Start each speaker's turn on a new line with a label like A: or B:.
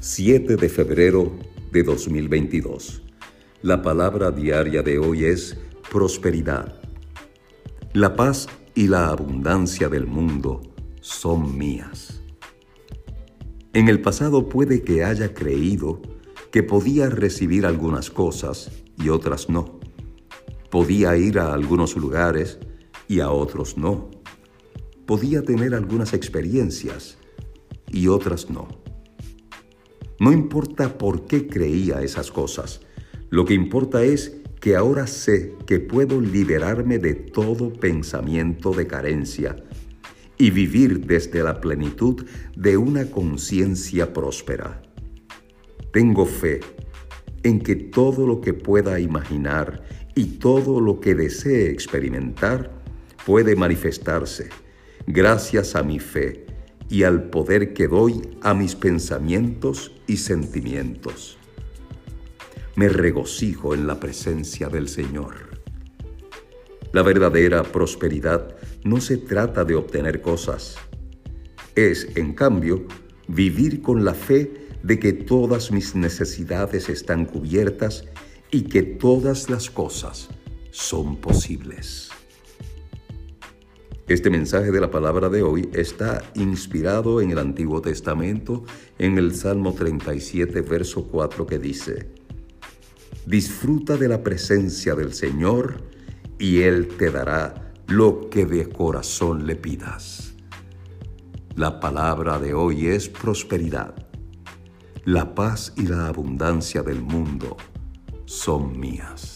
A: 7 de febrero de 2022. La palabra diaria de hoy es prosperidad. La paz y la abundancia del mundo son mías. En el pasado puede que haya creído que podía recibir algunas cosas y otras no. Podía ir a algunos lugares y a otros no. Podía tener algunas experiencias y otras no. No importa por qué creía esas cosas, lo que importa es que ahora sé que puedo liberarme de todo pensamiento de carencia y vivir desde la plenitud de una conciencia próspera. Tengo fe en que todo lo que pueda imaginar y todo lo que desee experimentar puede manifestarse gracias a mi fe y al poder que doy a mis pensamientos y sentimientos. Me regocijo en la presencia del Señor. La verdadera prosperidad no se trata de obtener cosas. Es, en cambio, vivir con la fe de que todas mis necesidades están cubiertas y que todas las cosas son posibles. Este mensaje de la palabra de hoy está inspirado en el Antiguo Testamento, en el Salmo 37, verso 4, que dice, Disfruta de la presencia del Señor y Él te dará lo que de corazón le pidas. La palabra de hoy es prosperidad. La paz y la abundancia del mundo son mías.